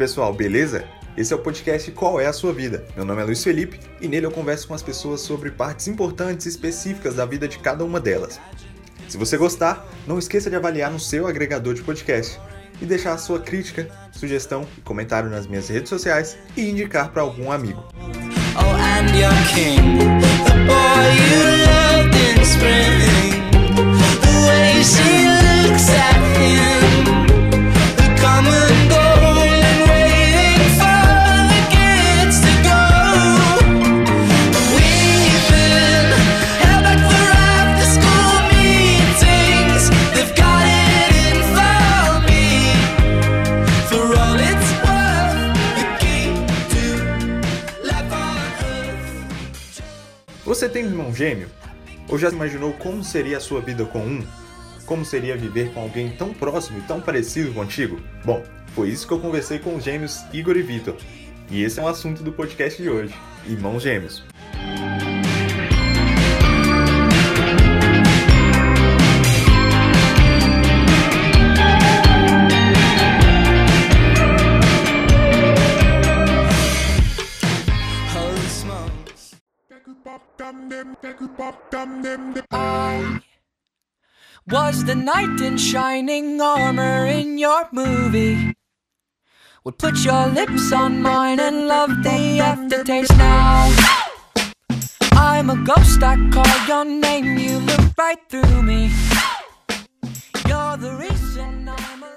pessoal, beleza? Esse é o podcast Qual é a Sua Vida? Meu nome é Luiz Felipe e nele eu converso com as pessoas sobre partes importantes e específicas da vida de cada uma delas. Se você gostar, não esqueça de avaliar no seu agregador de podcast e deixar a sua crítica, sugestão e comentário nas minhas redes sociais e indicar para algum amigo. Oh, Você tem um irmão gêmeo? Ou já imaginou como seria a sua vida com um? Como seria viver com alguém tão próximo e tão parecido contigo? Bom, foi isso que eu conversei com os gêmeos Igor e Vitor. E esse é o assunto do podcast de hoje: Irmãos Gêmeos. I was the knight in shining armor in your movie. Would put your lips on mine and love the aftertaste now. I'm a ghost, I call your name, you look right through me. You're the reason I'm a...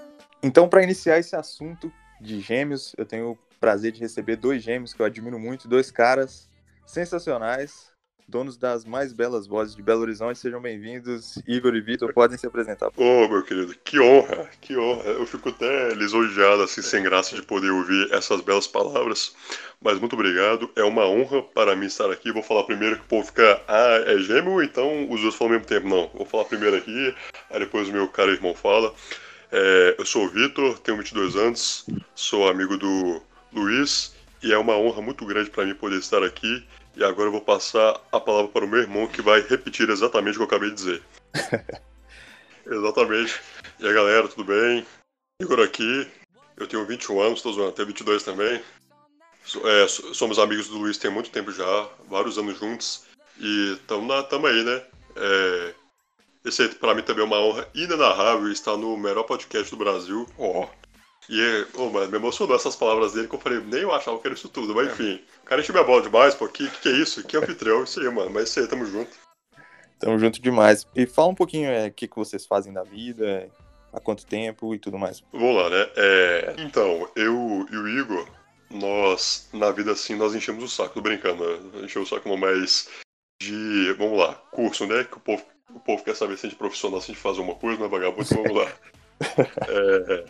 Então, para iniciar esse assunto de gêmeos, eu tenho o prazer de receber dois gêmeos que eu admiro muito, dois caras sensacionais, donos das mais belas vozes de Belo Horizonte. Sejam bem-vindos, Igor e Vitor, podem se apresentar. Ô, oh, meu querido, que honra, que honra. Eu fico até lisonjeado, assim, sem graça de poder ouvir essas belas palavras. Mas muito obrigado, é uma honra para mim estar aqui. Vou falar primeiro que o povo fica, ah, é gêmeo, então os dois falam ao mesmo tempo. Não, vou falar primeiro aqui, aí depois o meu cara irmão fala. É, eu sou o Vitor, tenho 22 anos, sou amigo do Luiz e é uma honra muito grande para mim poder estar aqui e agora eu vou passar a palavra para o meu irmão que vai repetir exatamente o que eu acabei de dizer. exatamente. E aí galera, tudo bem? Igor aqui. Eu tenho 21 anos, estou zoando, tenho 22 também. É, somos amigos do Luiz tem muito tempo já, vários anos juntos. E estamos aí, né? É, esse aí, pra mim também é uma honra inenarrável estar no melhor podcast do Brasil. Ó. Oh. E, oh, mano, me emocionou essas palavras dele que eu falei, nem eu achava que era isso tudo, mas enfim. O cara encheu minha bola demais, pô, que, que é isso? Que anfitrião, isso aí, mano. Mas isso aí, tamo junto. Tamo junto demais. E fala um pouquinho é, o é, que, que vocês fazem da vida, há quanto tempo e tudo mais. Vamos lá, né? É, então, eu e o Igor, nós, na vida assim, nós enchemos o saco, tô brincando, né? Enchemos o saco não, mas de, vamos lá, curso, né? Que o povo, o povo quer saber se a gente é profissional, se a gente faz uma coisa, não é vagabundo, então vamos lá. é,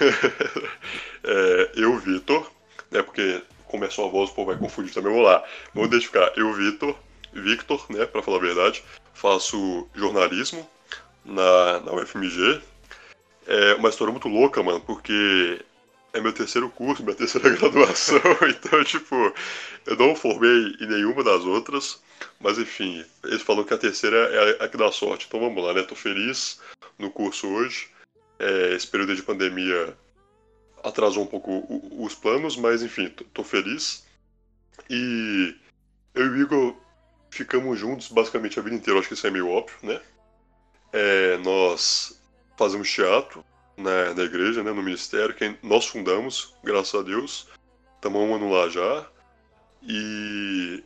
é, eu, Vitor, né? Porque começou a voz, o povo vai confundir também. Vamos lá. Vamos identificar. Eu, Vitor, Victor, né? Pra falar a verdade, faço jornalismo na, na UFMG. É uma história muito louca, mano, porque é meu terceiro curso, minha terceira graduação, então, tipo, eu não formei em nenhuma das outras, mas enfim, eles falam que a terceira é a que dá sorte, então vamos lá, né? Tô feliz no curso hoje. É, esse período de pandemia atrasou um pouco os planos, mas enfim, tô feliz. E eu e o Igor ficamos juntos basicamente a vida inteira, acho que isso é meio óbvio, né? É, nós fazemos teatro na, na igreja, né, no ministério, que nós fundamos, graças a Deus. Estamos há um ano lá já. E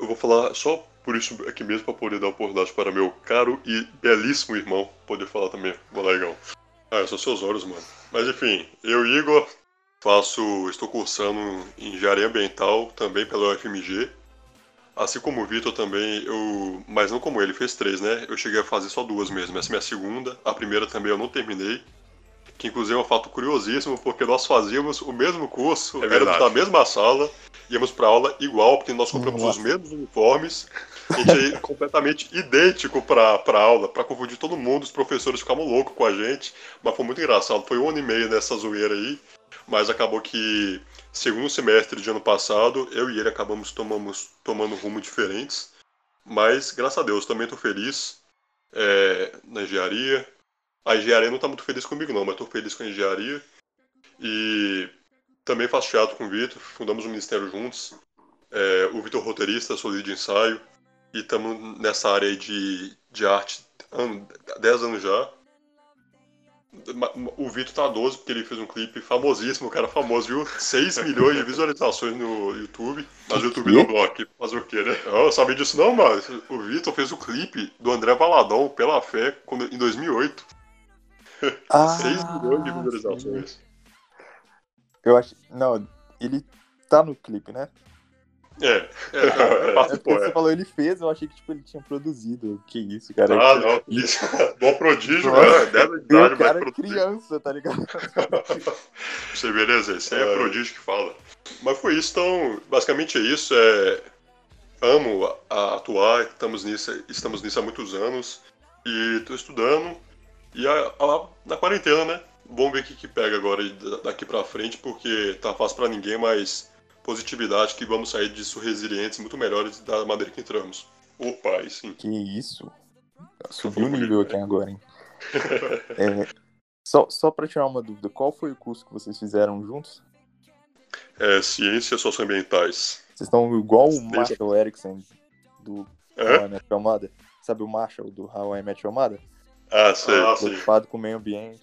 eu vou falar só por isso aqui mesmo, para poder dar oportunidade para meu caro e belíssimo irmão poder falar também. Vou lá, Igão. Ah, são seus olhos, mano. Mas enfim, eu, Igor, faço. estou cursando em engenharia ambiental também pela UFMG. Assim como o Vitor também, eu. Mas não como ele, fez três, né? Eu cheguei a fazer só duas mesmo. Essa é minha segunda. A primeira também eu não terminei. Que inclusive é um fato curiosíssimo, porque nós fazíamos o mesmo curso, é éramos da mesma sala, íamos para aula igual, porque nós compramos os mesmos uniformes. A gente é completamente idêntico pra, pra aula, pra confundir todo mundo, os professores ficavam loucos com a gente, mas foi muito engraçado. Foi um ano e meio nessa zoeira aí, mas acabou que, segundo semestre de ano passado, eu e ele acabamos tomamos, tomando rumo diferentes. Mas, graças a Deus, também tô feliz é, na engenharia. A engenharia não tá muito feliz comigo, não, mas tô feliz com a engenharia. E também faço teatro com o Vitor, fundamos o Ministério juntos. É, o Vitor roteirista, sou líder de ensaio. E estamos nessa área de, de arte há 10 anos já. O Vitor tá 12 porque ele fez um clipe famosíssimo, cara famoso, viu? 6 milhões de visualizações no YouTube. Mas o YouTube não bloque. Fazer o quê, né? Eu sabia disso não, mano. O Vitor fez o clipe do André Valadão, Pela Fé, em 2008. Ah, 6 milhões de visualizações. Sim. Eu acho. Não, ele tá no clipe, né? É, é, é, é, é você falou ele fez, eu achei que tipo, ele tinha produzido. Que isso, cara. Ah, não, isso. Bom prodígio, né? Dessa idade, cara mas criança, tá ligado? Você beleza? Esse é, é prodígio que fala. Mas foi isso, então, basicamente é isso. É... Amo a, a atuar, estamos nisso, estamos nisso há muitos anos. E tô estudando. E a, a, na quarentena, né? Vamos ver o que, que pega agora daqui pra frente, porque tá fácil pra ninguém, mas positividade que vamos sair disso resilientes, muito melhores da maneira que entramos. Opa, aí sim. Que isso. Subiu o nível aqui agora, hein? é, só, só pra tirar uma dúvida, qual foi o curso que vocês fizeram juntos? É, Ciências Socioambientais. Vocês estão igual o Marshall Erickson do é? How I Met Your Mother. Sabe o Marshall do How I Met Your Mother? Ah, sei. Ah, Preocupado com o meio ambiente.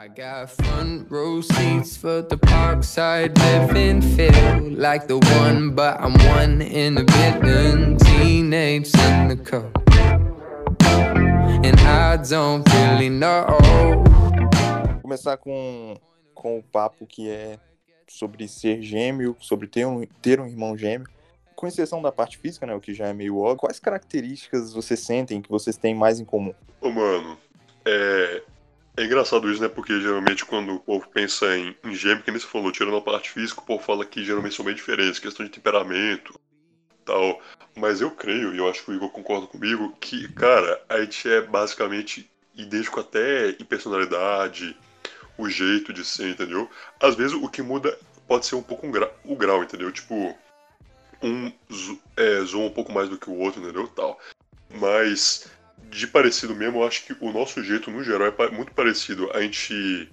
I got front row seats for the parkside living feel like the one, but I'm one in a billion teenage cynical. And I don't really know. Começar com, com o papo que é sobre ser gêmeo, sobre ter um, ter um irmão gêmeo. Com exceção da parte física, né, o que já é meio óbvio, quais características vocês sentem que vocês têm mais em comum? Ô, mano, é, é engraçado isso, né? Porque geralmente quando o povo pensa em, em gêmeo, que nem você falou, tirando a parte física, o povo fala que geralmente são bem diferentes, questão de temperamento tal. Mas eu creio, e eu acho que o Igor concorda comigo, que, cara, a gente é basicamente idêntico até em personalidade, o jeito de ser, entendeu? Às vezes o que muda pode ser um pouco um gra o grau, entendeu? Tipo, um é, zoa um pouco mais do que o outro, entendeu? Tal. Mas de parecido mesmo, eu acho que o nosso jeito, no geral, é muito parecido. A gente.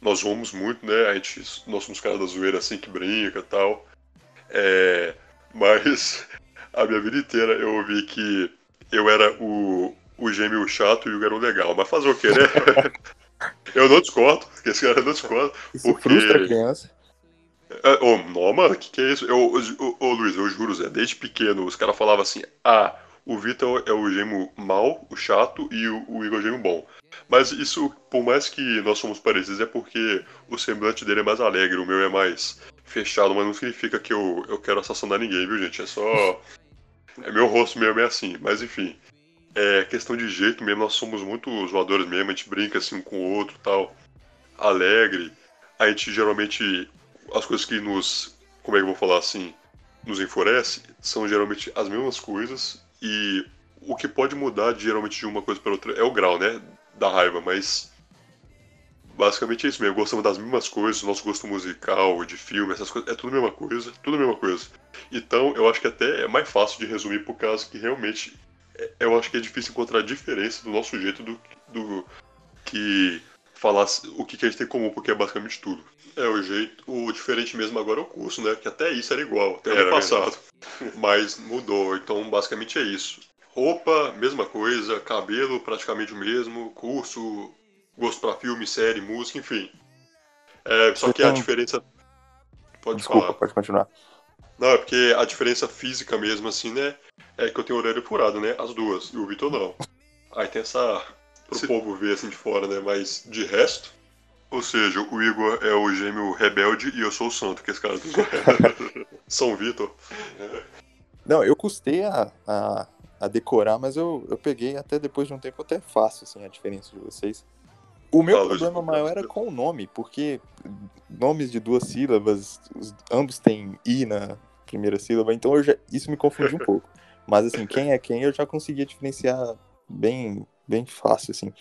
Nós vamos muito, né? A gente, nós somos caras da zoeira assim que brinca e tal. É, mas a minha vida inteira eu ouvi que eu era o, o gêmeo chato e o garoto legal. Mas fazer o quê, né? eu não discordo, que esse cara não discorda. Isso porque... frustra a criança. É, oh, não, mano, que que é isso? Eu, ô, ô, Luiz, eu juro, Zé, desde pequeno os caras falavam assim, ah, o Vitor é o gêmeo mal, o chato, e o, o Igor é o gêmeo bom. Mas isso, por mais que nós somos parecidos, é porque o semblante dele é mais alegre, o meu é mais fechado, mas não significa que eu, eu quero assassinar ninguém, viu, gente? É só. É meu rosto mesmo é assim, mas enfim. É questão de jeito mesmo, nós somos muito zoadores mesmo, a gente brinca assim um com o outro tal. Alegre. A gente geralmente. As coisas que nos. Como é que eu vou falar assim? Nos enfurece são geralmente as mesmas coisas e o que pode mudar geralmente de uma coisa para outra é o grau, né? Da raiva, mas basicamente é isso mesmo. Gostamos das mesmas coisas, nosso gosto musical, de filme, essas coisas, é tudo a mesma coisa, tudo a mesma coisa. Então eu acho que até é mais fácil de resumir por causa que realmente é, eu acho que é difícil encontrar diferença do nosso jeito do, do que falar o que, que a gente tem em comum, porque é basicamente tudo. É, o jeito, o diferente mesmo agora é o curso, né? Que até isso era igual, até era ano passado. Mas mudou, então basicamente é isso. Roupa, mesma coisa, cabelo praticamente o mesmo, curso, gosto para filme, série, música, enfim. É, só que a diferença. Pode Desculpa, falar. pode continuar. Não, é porque a diferença física mesmo, assim, né? É que eu tenho orelha furada, né? As duas, e o Vitor não. Aí tem essa. pro Se... povo ver assim de fora, né? Mas de resto, ou seja, o Igor é o gêmeo rebelde e eu sou o santo, que é esse cara do São Vitor. Não, eu custei a, a, a, decorar, mas eu, eu peguei até depois de um tempo até fácil, assim, a diferença de vocês. O meu Fala, problema maior era com o nome, porque nomes de duas sílabas, os- ambos têm I na primeira sílaba, então já- isso me confunde um pouco. Mas assim, quem é quem eu já conseguia diferenciar bem, bem fácil, assim.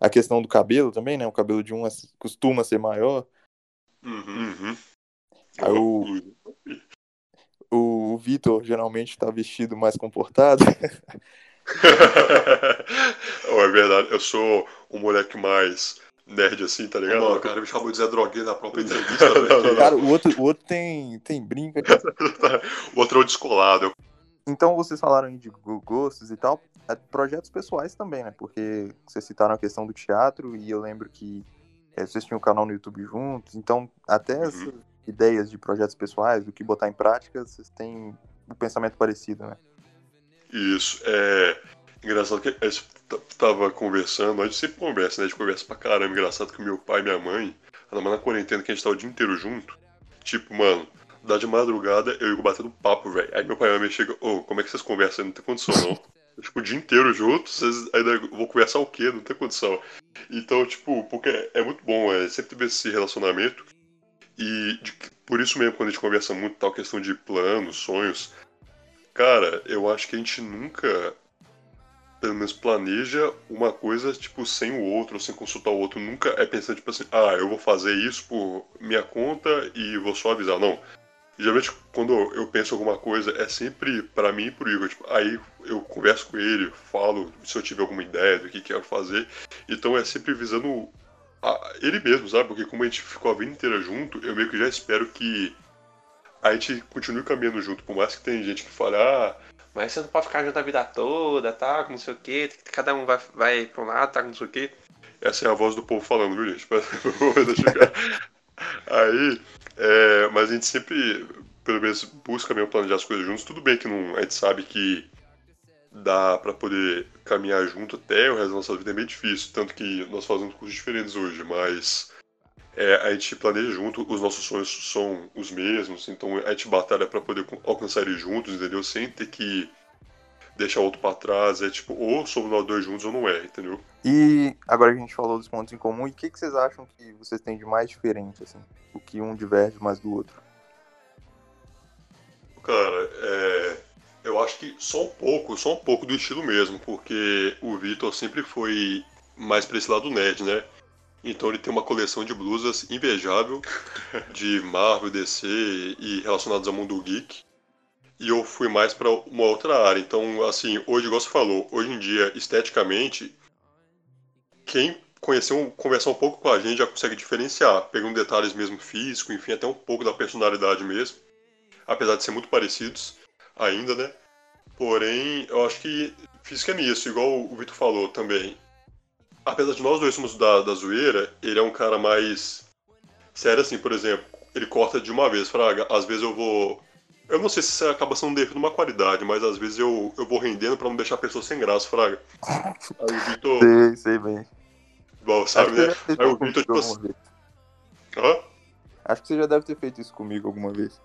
A questão do cabelo também, né? O cabelo de um é- costuma ser maior. Uhum. Aí o- O, o Vitor geralmente tá vestido mais comportado. oh, é verdade, eu sou um moleque mais nerd assim, tá ligado? o cara me chamou de Zé Droguinho na própria entrevista. né? Cara, o outro, o outro tem, tem brinca. o outro é o descolado. Então vocês falaram aí de go- gostos e tal, é, projetos pessoais também, né? Porque vocês citaram a questão do teatro e eu lembro que é, vocês tinham um canal no YouTube juntos, então até essas ideias de projetos pessoais, do que botar em prática, vocês têm um pensamento parecido, né? Isso, é engraçado que a gente t- tava conversando, a gente sempre conversa, né? A gente conversa pra caramba. Engraçado que meu pai e minha mãe, ainda mais na quarentena que a gente tava o dia inteiro junto, tipo, mano, dá de madrugada eu o batendo papo, velho. Aí meu pai e minha mãe chegam, ô, como é que vocês conversam? Não tem condição, não. tipo, o dia inteiro juntos, vocês ainda vão conversar o quê? Não tem condição. Então, tipo, porque é muito bom, é sempre ter esse relacionamento. E de por isso mesmo, quando a gente conversa muito tal questão de planos, sonhos, cara, eu acho que a gente nunca, pelo menos, planeja uma coisa, tipo, sem o outro, ou sem consultar o outro. Nunca é pensando, tipo assim, ah, eu vou fazer isso por minha conta e vou só avisar. Não. Geralmente, quando eu penso alguma coisa, é sempre pra mim e pro Igor. Tipo, aí eu converso com ele, falo se eu tiver alguma ideia do que quero fazer. Então é sempre visando a- ele mesmo, sabe? Porque como a gente ficou a vida inteira junto, eu meio que já espero que a gente continue caminhando junto. Por mais que tem gente que fale, ah, mas você não pode ficar junto a vida toda, tá? Não sei o quê, cada um vai, vai pra um lado, tá? Não sei o quê. Essa é a voz do povo falando, viu, gente? Aí, a gente sempre, pelo menos, busca mesmo planejar as coisas juntos. Tudo bem que não, a gente sabe que dá pra poder caminhar junto até o resto da nossa vida é meio difícil. Tanto que nós fazemos cursos diferentes hoje, mas é, a gente planeja junto, os nossos sonhos são os mesmos, então a gente batalha pra poder alcançar eles juntos, entendeu? Sem ter que deixar o outro pra trás. É tipo, ou somos nós dois juntos ou não é, entendeu? E agora que a gente falou dos pontos em comum, e o que, que vocês acham que vocês têm de mais diferente, assim? O que um diverge mais do outro? Cara, é, eu acho que só um pouco, só um pouco do estilo mesmo, porque o Vitor sempre foi mais pra esse lado nerd, né? Então ele tem uma coleção de blusas invejável de Marvel, DC e relacionados ao mundo geek. E eu fui mais pra uma outra área. Então, assim, hoje, igual você falou, hoje em dia, esteticamente, quem conheceu, conversar um pouco com a gente já consegue diferenciar, pegando detalhes mesmo físico, enfim, até um pouco da personalidade mesmo apesar de ser muito parecidos ainda, né? Porém, eu acho que física é nisso, igual o Vitor falou também. Apesar de nós dois somos da, da zoeira, ele é um cara mais sério assim, por exemplo, ele corta de uma vez, Fraga. Às vezes eu vou. Eu não sei se isso acaba sendo um defeito uma qualidade, mas às vezes eu, eu vou rendendo pra não deixar a pessoa sem graça, Fraga. Aí o Vitor. Sei, sei bem. Bom, sabe, né? Aí o Vitor, tipo assim. Hã? Acho que você já deve ter feito isso comigo alguma vez.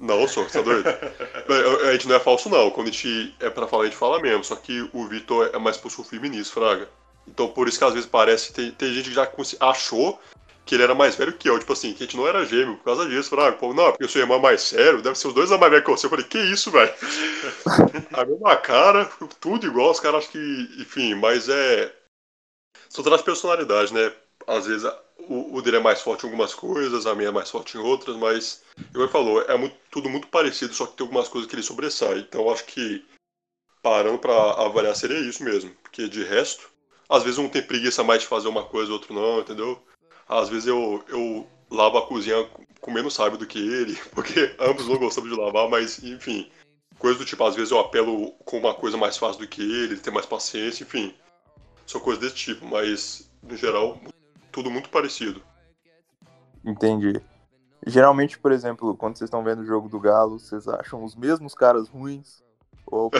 Não, só, você tá doido? A- gente não é falso, não. Quando a gente é pra falar, a gente fala mesmo. Só que o Vitor é mais pulso firme nisso, Fraga. Então por isso que às vezes parece. Tem, tem gente que já achou que ele era mais velho que eu. Tipo assim, que a gente não era gêmeo por causa disso, Fraga. Pô, não, porque o seu irmão é mais sério, deve ser os dois a mais velho que você. Eu falei, que isso, velho? a mesma cara, tudo igual, os caras acham que. Enfim, mas é. São todas as personalidades, né? Às vezes o, o dele é mais forte em algumas coisas, a minha é mais forte em outras, mas ele falou, é muito- tudo muito parecido, só que tem algumas coisas que ele sobressai. Então eu acho que parando pra avaliar seria isso mesmo. Porque de resto, às vezes um tem preguiça mais de fazer uma coisa, outro não, entendeu? Às vezes eu, eu lavo a cozinha com menos sábio do que ele, porque ambos não gostamos de lavar, mas enfim. Coisa do tipo, às vezes eu apelo com uma coisa mais fácil do que ele, ele tem mais paciência, enfim. São coisas desse tipo, mas no geral, tudo muito parecido. Entendi. Geralmente, por exemplo, quando vocês estão vendo o jogo do Galo, vocês acham os mesmos caras ruins? Ou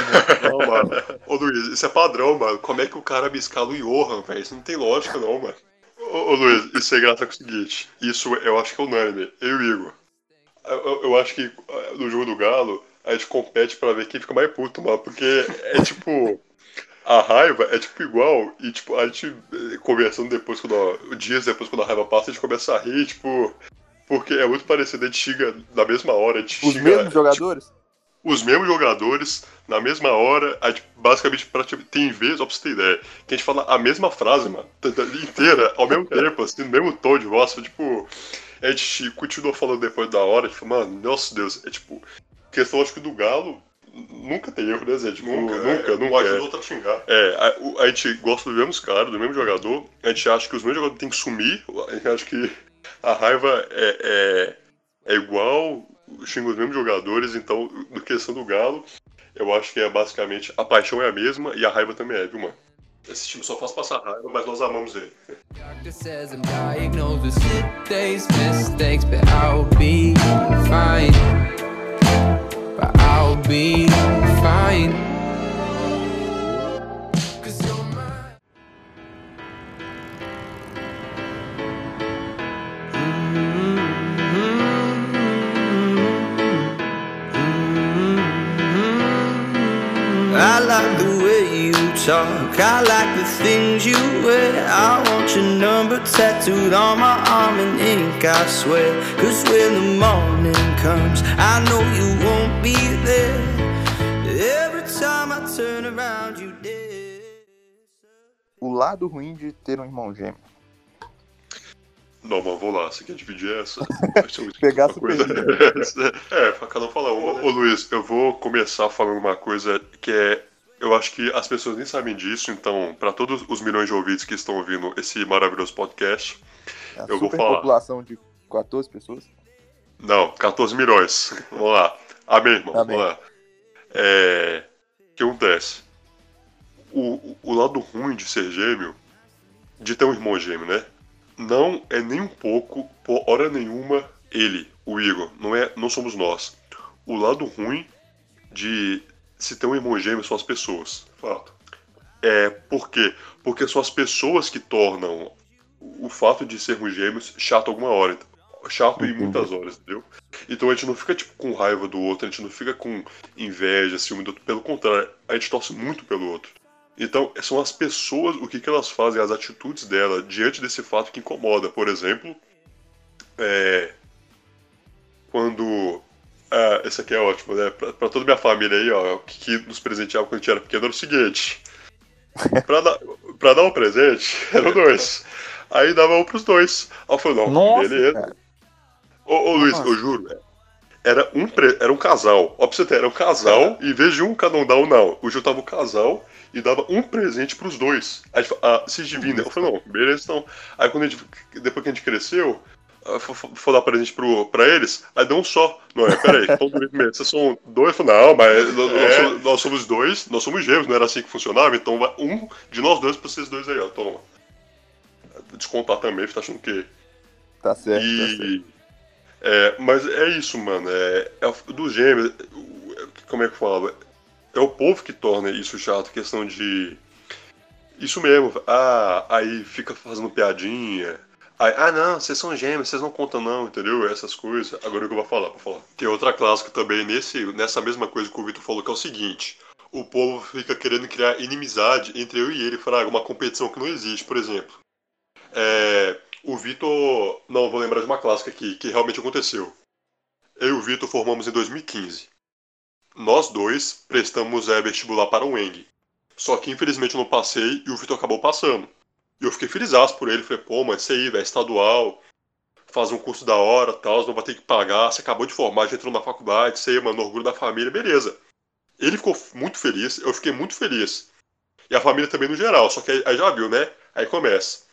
Não, mano. Ô Luiz, isso é padrão, mano. Como é que o cara me escala o Johan, velho? Isso não tem lógica, não, mano. Ô, ô Luiz, isso é graça com o seguinte. Isso eu acho que é unânime. Eu e o Igor. Eu, eu- eu acho que ah, no jogo do Galo, a gente compete pra ver quem fica mais puto, mano. Porque é tipo. a raiva é tipo igual, e tipo, a gente eh, conversando depois, quando, dias depois, quando a raiva passa, a gente começa a rir, tipo, porque é muito parecido, a gente xinga na mesma hora, a gente Os xinga, mesmos tipo, jogadores? Os mesmos jogadores, na mesma hora, basicamente, pra, tem vezes, ó, pra você ter ideia, que a gente fala a mesma frase, mano, inteira, ao mesmo tempo, assim, no mesmo tom de voz, tipo, a gente continua falando depois da hora, tipo, mano, nossa Deus, é tipo, questão, que do Galo, nunca tem erro, né, Zé? Tipo, nunca, nunca, nunca. Um ajuda o outro a xingar. É, a, a gente gosta dos mesmos caras, do mesmo jogador. A gente acha que os mesmos jogadores têm que sumir. A gente acha que a raiva é, é, é igual, xinga os mesmos jogadores. Então, no questão do Galo, eu acho que é basicamente a paixão é a mesma e a raiva também é, viu, mano? Esse time só faz passar raiva, mas nós amamos ele. I'll be fine. Things you wear. I want your number tattooed on my arm in ink, I swear. Cause when the morning comes, I know you won't be there. Every time I turn around, you. O lado ruim de ter um irmão gêmeo. Não, mas vou lá, você quer dividir essa? Pegar essa coisa. É, pra cada um falar uma, Ô, né? ô, Luiz, eu vou começar falando uma coisa que é. Eu acho que as pessoas nem sabem disso, então, para todos os milhões de ouvintes que estão ouvindo esse maravilhoso podcast, É Eu vou superpopulação de 14 pessoas. Não, 14 milhões. Vamos lá. Amém, irmão. Amém. Vamos lá. É... O que acontece? O- o lado ruim de ser gêmeo, de ter um irmão gêmeo, né? Não é nem um pouco, por hora nenhuma, ele, o Igor. Não, é, não somos nós. O lado ruim de se um irmão gêmeo são as pessoas. Fato. É, por quê? Porque são as pessoas que tornam o fato de sermos gêmeos chato alguma hora. então. Chato em muitas horas, entendeu? Então a gente não fica tipo com raiva do outro, a gente não fica com inveja, ciúme do outro. Pelo contrário, a gente torce muito pelo outro. Então são as pessoas, o que, que elas fazem, as atitudes dela diante desse fato que incomoda. Por exemplo, é, quando. Ah, esse aqui é ótimo, né? Pra, pra toda a minha família aí, ó, o que, que nos presenteava quando a gente era pequeno era o seguinte. Pra dar, pra dar um presente, eram dois. Aí dava um pros dois. Aí eu falei, não, Nossa, beleza. cara. Ô, ô Luiz, Nossa. eu juro, é, era um, pre- era um casal. Ó, pra você ter, era um casal, e em vez de um cada um dar um não, eu juntava o casal e dava um presente pros dois. Aí a gente ah, se dividem. Eu falei, não, beleza, então. Aí quando a gente, depois que a gente cresceu, for, dar presente pro, pra eles, aí deu um só. Não é, peraí, vocês são dois? Não, mas nós, nós É. somos, nós somos dois, nós somos gêmeos, não era assim que funcionava, então vai um de nós dois pra vocês dois aí, ó, toma. Descontar também, tá achando que Tá certo, tá certo. e. É, mas é isso, mano. É, é do gêmeo. o- Como é que eu falo? É o povo que torna isso chato, questão de. Isso mesmo. Ah, aí fica fazendo piadinha. Aí, ah, não, vocês são gêmeos, vocês não contam, não, entendeu? Essas coisas. Agora o que eu vou falar, vou falar. Tem outra clássica também nesse, nessa mesma coisa que o Vitor falou, que é o seguinte: o povo fica querendo criar inimizade entre eu e ele, fraga, uma competição que não existe, por exemplo. É, o Vitor. Não, vou lembrar de uma clássica aqui, que realmente aconteceu. Eu e o Vitor formamos em 2015. Nós dois prestamos é, vestibular para o ENG. Só que infelizmente eu não passei e o Vitor acabou passando. E eu fiquei feliz por ele. Falei, pô, mas isso aí, velho, é estadual. Faz um curso da hora, tal, não vai ter que pagar. Você acabou de formar, já entrou na faculdade, isso aí, mano, orgulho da família, beleza. Ele ficou muito feliz, eu fiquei muito feliz. E a família também no geral, só que aí, aí já viu, né? Aí começa.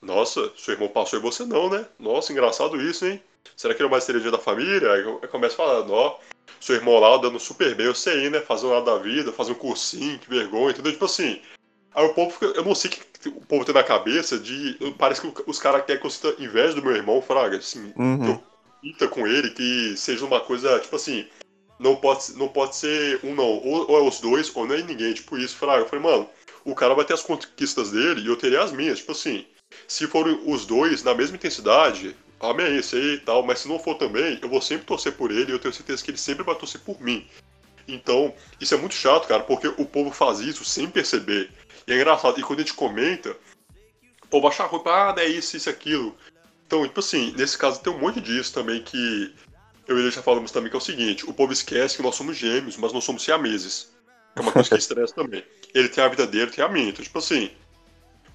Nossa, seu irmão passou e você não, né? Nossa, engraçado isso, hein? Será que ele é mais cereja da família? Aí começa falando, ó, seu irmão lá dando super bem, eu sei, né? Fazendo nada da vida, fazendo um cursinho, que vergonha, entendeu? Tipo assim. Aí o povo fica, eu não sei o que o povo tem na cabeça de. Parece que os caras querem que eu sinta inveja do meu irmão, Fraga, assim, que Uhum. eu pinta com ele, que seja uma coisa, tipo assim, não pode, não pode ser um não, ou, ou é os dois, ou nem ninguém, tipo isso, Fraga. Eu falei, mano, o cara vai ter as conquistas dele e eu terei as minhas, tipo assim, se forem os dois na mesma intensidade, amém, isso aí e tal, mas se não for também, eu vou sempre torcer por ele e eu tenho certeza que ele sempre vai torcer por mim. Então, isso é muito chato, cara, porque o povo faz isso sem perceber. E é engraçado. E quando a gente comenta, o povo acha ruim, ah, é isso, isso, aquilo. Então, tipo assim, nesse caso tem um monte disso também que eu e ele já falamos também, que é o seguinte, o povo esquece que nós somos gêmeos, mas não somos siameses. É uma coisa que estressa também. Ele tem a vida dele, tem a minha. Então, tipo assim,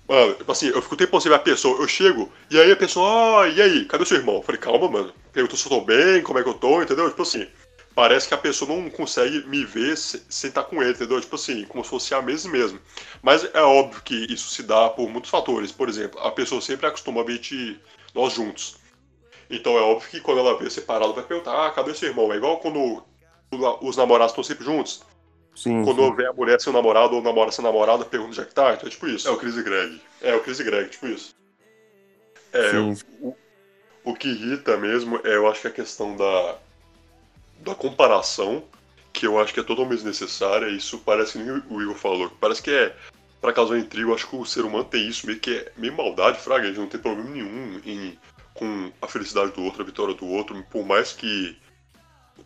Mano, tipo assim, eu fico tempo sem ver a pessoa, eu chego, e aí a pessoa, ah, e aí, cadê o seu irmão? Eu falei, calma, mano. Perguntou se eu tô bem, como é que eu tô, entendeu? Tipo assim, parece que a pessoa não consegue me ver sem estar com ele, entendeu? Tipo assim, como se fosse a mesma mesmo. Mas é óbvio que isso se dá por muitos fatores. Por exemplo, a pessoa sempre acostuma a ver nós juntos. Então é óbvio que quando ela vê separado, vai perguntar, ah, cadê seu irmão? É igual quando os namorados estão sempre juntos. Sim, Quando sim. vê a mulher sem o namorado ou namora sem namorada, pergunta onde é que tá. Então é tipo isso. É o Chris e Greg. É o Chris e Greg, tipo isso. É, Sim. o, o que irrita mesmo é, eu acho que a questão da, da comparação, que eu acho que é totalmente desnecessária. Isso parece que nem o Igor falou. Parece que é pra causar intriga. Eu acho que o ser humano tem isso, meio que é meio maldade, fraga. A gente não tem problema nenhum em, com a felicidade do outro, a vitória do outro, por mais que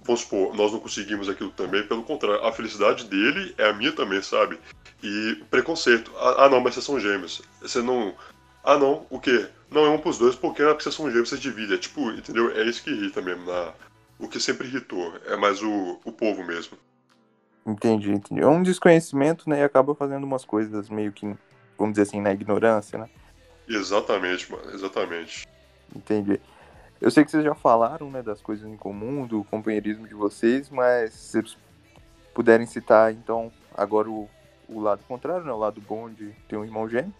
vamos supor, nós não conseguimos aquilo também, pelo contrário, a felicidade dele é a minha também, sabe? E preconceito, ah, ah, não, mas vocês são gêmeos, você não, ah não, o quê? Não, é um pros dois, porque, ah, porque vocês são gêmeos, vocês dividem, é tipo, entendeu? É isso que irrita mesmo, na... o que sempre irritou, é mais o, o povo mesmo. Entendi, entendi. É um desconhecimento, né? E acaba fazendo umas coisas meio que, vamos dizer assim, na ignorância, né? Exatamente, mano, exatamente. Entendi. Eu sei que vocês já falaram, né, das coisas em comum, do companheirismo de vocês, mas se vocês puderem citar, então, agora o, o lado contrário, né? O lado bom de ter um irmão gêmeo.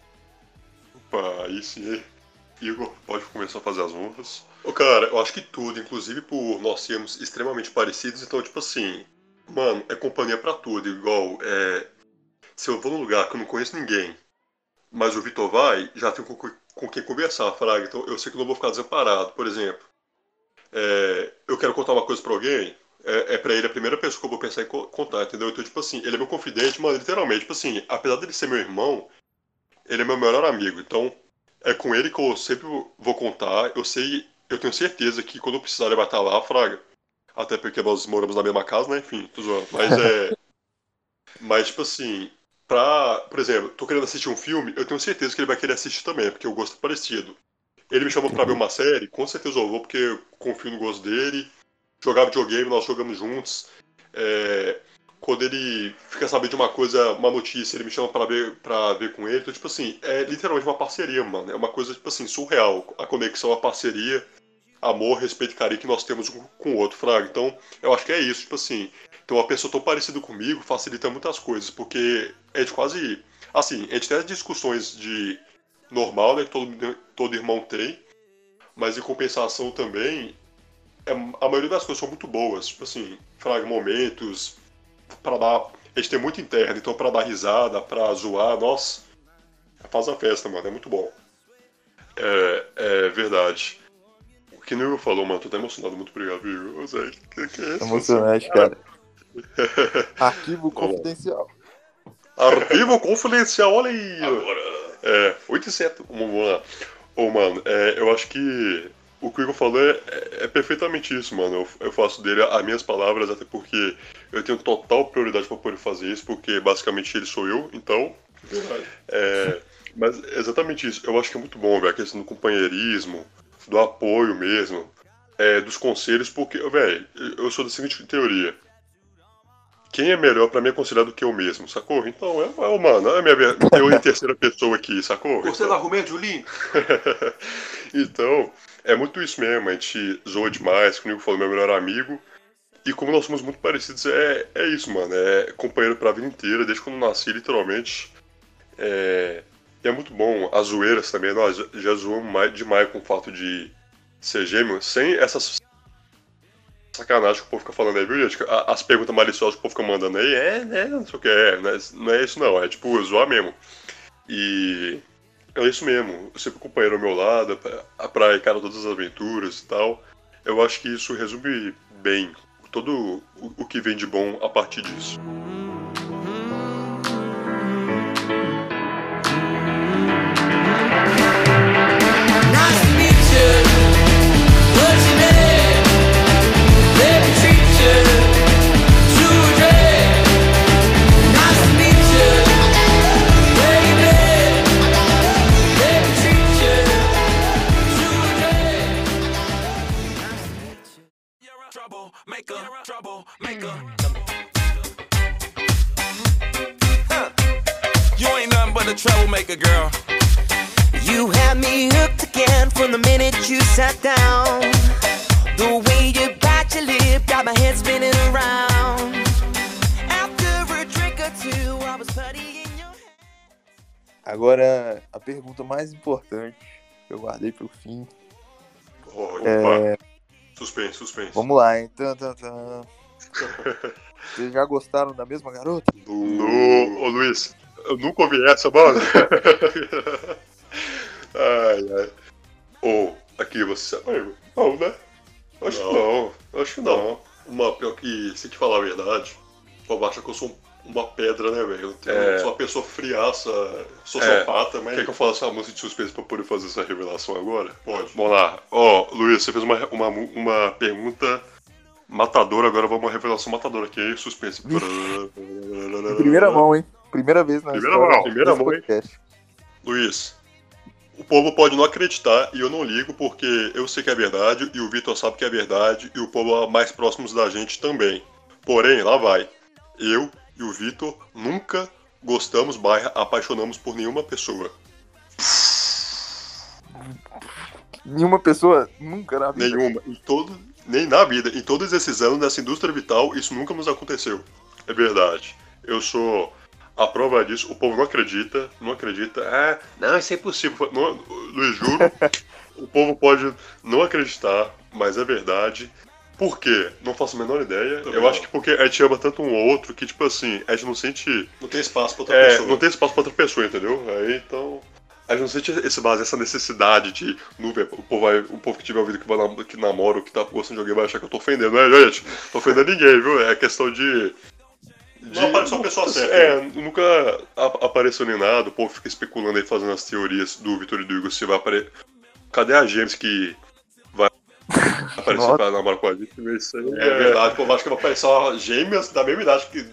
Opa, aí sim, Igor, pode começar a fazer as honras. Ô, cara, eu acho que tudo, inclusive por nós sermos extremamente parecidos, então, tipo assim, mano, é companhia pra tudo, igual, é. Se eu vou num lugar que eu não conheço ninguém, mas o Vitor vai, já tenho com, com quem conversar, Fraga, então eu sei que não vou ficar desamparado. Por exemplo, é, eu quero contar uma coisa pra alguém, é, é pra ele a primeira pessoa que eu vou pensar em co- contar, entendeu? Então, tipo assim, ele é meu confidente, mano, literalmente, tipo assim, apesar dele ser meu irmão, ele é meu melhor amigo, então é com ele que eu sempre vou contar. Eu sei, eu tenho certeza que quando eu precisar ele vai estar lá, Fraga. Até porque nós moramos na mesma casa, né? Enfim, tô zoando. Mas é. Mas, tipo assim, pra. Por exemplo, tô querendo assistir um filme, eu tenho certeza que ele vai querer assistir também, porque o gosto é parecido. Ele me chamou pra ver uma série, com certeza eu vou, porque eu confio no gosto dele. Jogar videogame, nós jogamos juntos. É, quando ele fica sabendo de uma coisa, uma notícia, ele me chama pra ver, pra ver com ele. Então, tipo assim, é literalmente uma parceria, mano. É uma coisa, tipo assim, surreal. A conexão, a parceria, amor, respeito e carinho que nós temos um com o outro, Fraga. Então, eu acho que é isso, tipo assim. Então, uma pessoa tão parecida comigo facilita muitas coisas, porque a gente quase. Assim, a gente tem as discussões de normal, né, que todo, todo irmão tem, mas em compensação também, é, a maioria das coisas são muito boas. Tipo assim, Fraga, momentos, pra dar. A gente tem muito interno, então pra dar risada, pra zoar, nossa, faz a festa, mano, é muito bom. É, é verdade. O que o Igor falou, mano, tô até emocionado, muito obrigado, Igor. Ô, Zé, que, que é isso? Emocionante, cara. Arquivo confidencial. Arquivo confidencial, olha aí. É, 8 e 7. Vamos lá. Ô, mano, é, eu acho que o que o Igor falou é, é- é perfeitamente isso, mano. Eu, eu faço dele as minhas palavras, até porque eu tenho total prioridade pra poder fazer isso, porque basicamente ele sou eu, então. É, mas é exatamente isso. Eu acho que é muito bom, velho, a questão do companheirismo, do apoio mesmo, é, dos conselhos, porque, velho, eu sou da seguinte teoria. Quem é melhor pra mim é considerado que eu mesmo, sacou? Então é, é o mano, é a minha teoria em terceira pessoa aqui, sacou? Você Então- argumento, Julinho? então, é muito isso mesmo, a gente zoa demais, como o Nico falou, meu melhor amigo. E como nós somos muito parecidos, é, é isso, mano. É companheiro pra vida inteira, desde quando nasci, literalmente. É, e é muito bom. As zoeiras também, nós já- zoamos mais, demais com o fato de ser gêmeo, sem essas sacanagem que o povo fica falando aí, viu, gente? As perguntas maliciosas que o povo fica mandando aí, é, né, não sei o que, é, não é, é isso não, é tipo zoar mesmo. E é isso mesmo, sempre o companheiro ao meu lado, a praia, cara, todas as aventuras e tal. Eu acho que isso resume bem todo o que vem de bom a partir disso. Troublemaker, girl. You had me hooked again from the minute you sat down. The way you bite your lip got my head spinning around. After a drink or two, I was putty in your Agora, a pergunta mais importante que eu guardei pro fim. Oh, É, Suspense, suspense. vamos lá, hein? Tan, tan, tan. Vocês já gostaram da mesma garota? No... Ô Luiz, eu nunca ouvi essa, mano. ai, ai. Ô, aqui você. Ai, Não, né? Acho que não. Acho que não. Uma, pior que, se te falar a verdade, o povo acha que eu sou um- uma pedra, né, velho? Eu tenho- É. sou uma pessoa friaça, sociopata, mas. Quer que eu faça uma música de suspense pra poder fazer essa revelação agora? Pode. Vamos lá. Ó, Luiz, você fez uma, uma, uma pergunta matadora, agora vamos uma revelação matadora aqui, suspense. Em primeira mão, hein? Primeira vez na Primeira história mão, primeira mão, hein? podcast. Luiz, o povo pode não acreditar e eu não ligo porque eu sei que é verdade e o Vitor sabe que é verdade e o povo mais próximos da gente também. Porém, lá vai. Eu e o Vitor nunca gostamos, barra, apaixonamos por nenhuma pessoa. Nenhuma pessoa nunca na vida. Nenhuma. Em todo, nem na vida. Em todos esses anos nessa indústria vital, isso nunca nos aconteceu. É verdade. Eu sou a prova disso. O povo não acredita, não acredita. Ah, não, isso é impossível. Não, Luiz, juro. o povo pode não acreditar, mas é verdade. Por quê? Não faço a menor ideia. Também eu não. acho que porque a gente ama tanto um ou outro que, tipo assim, a gente não sente. Não tem espaço pra outra É, pessoa. não tem espaço pra outra pessoa, entendeu? Aí então. A gente não sente esse base, essa necessidade de. Não, ver, o, povo vai, o povo que tiver ouvido que, vai que namora ou que tá gostando de alguém vai achar que eu tô ofendendo, não é, gente? Tô ofendendo ninguém, viu? É questão de. De Não apareceu a pessoa certa. É, nunca apareceu nem nada, o povo fica especulando aí, fazendo as teorias do Vitor e do Igor se vai aparecer. Cadê a James que vai aparecer pra namorar com a gente? Isso aí É verdade, pô, eu acho que vai aparecer uma gêmeas da mesma idade que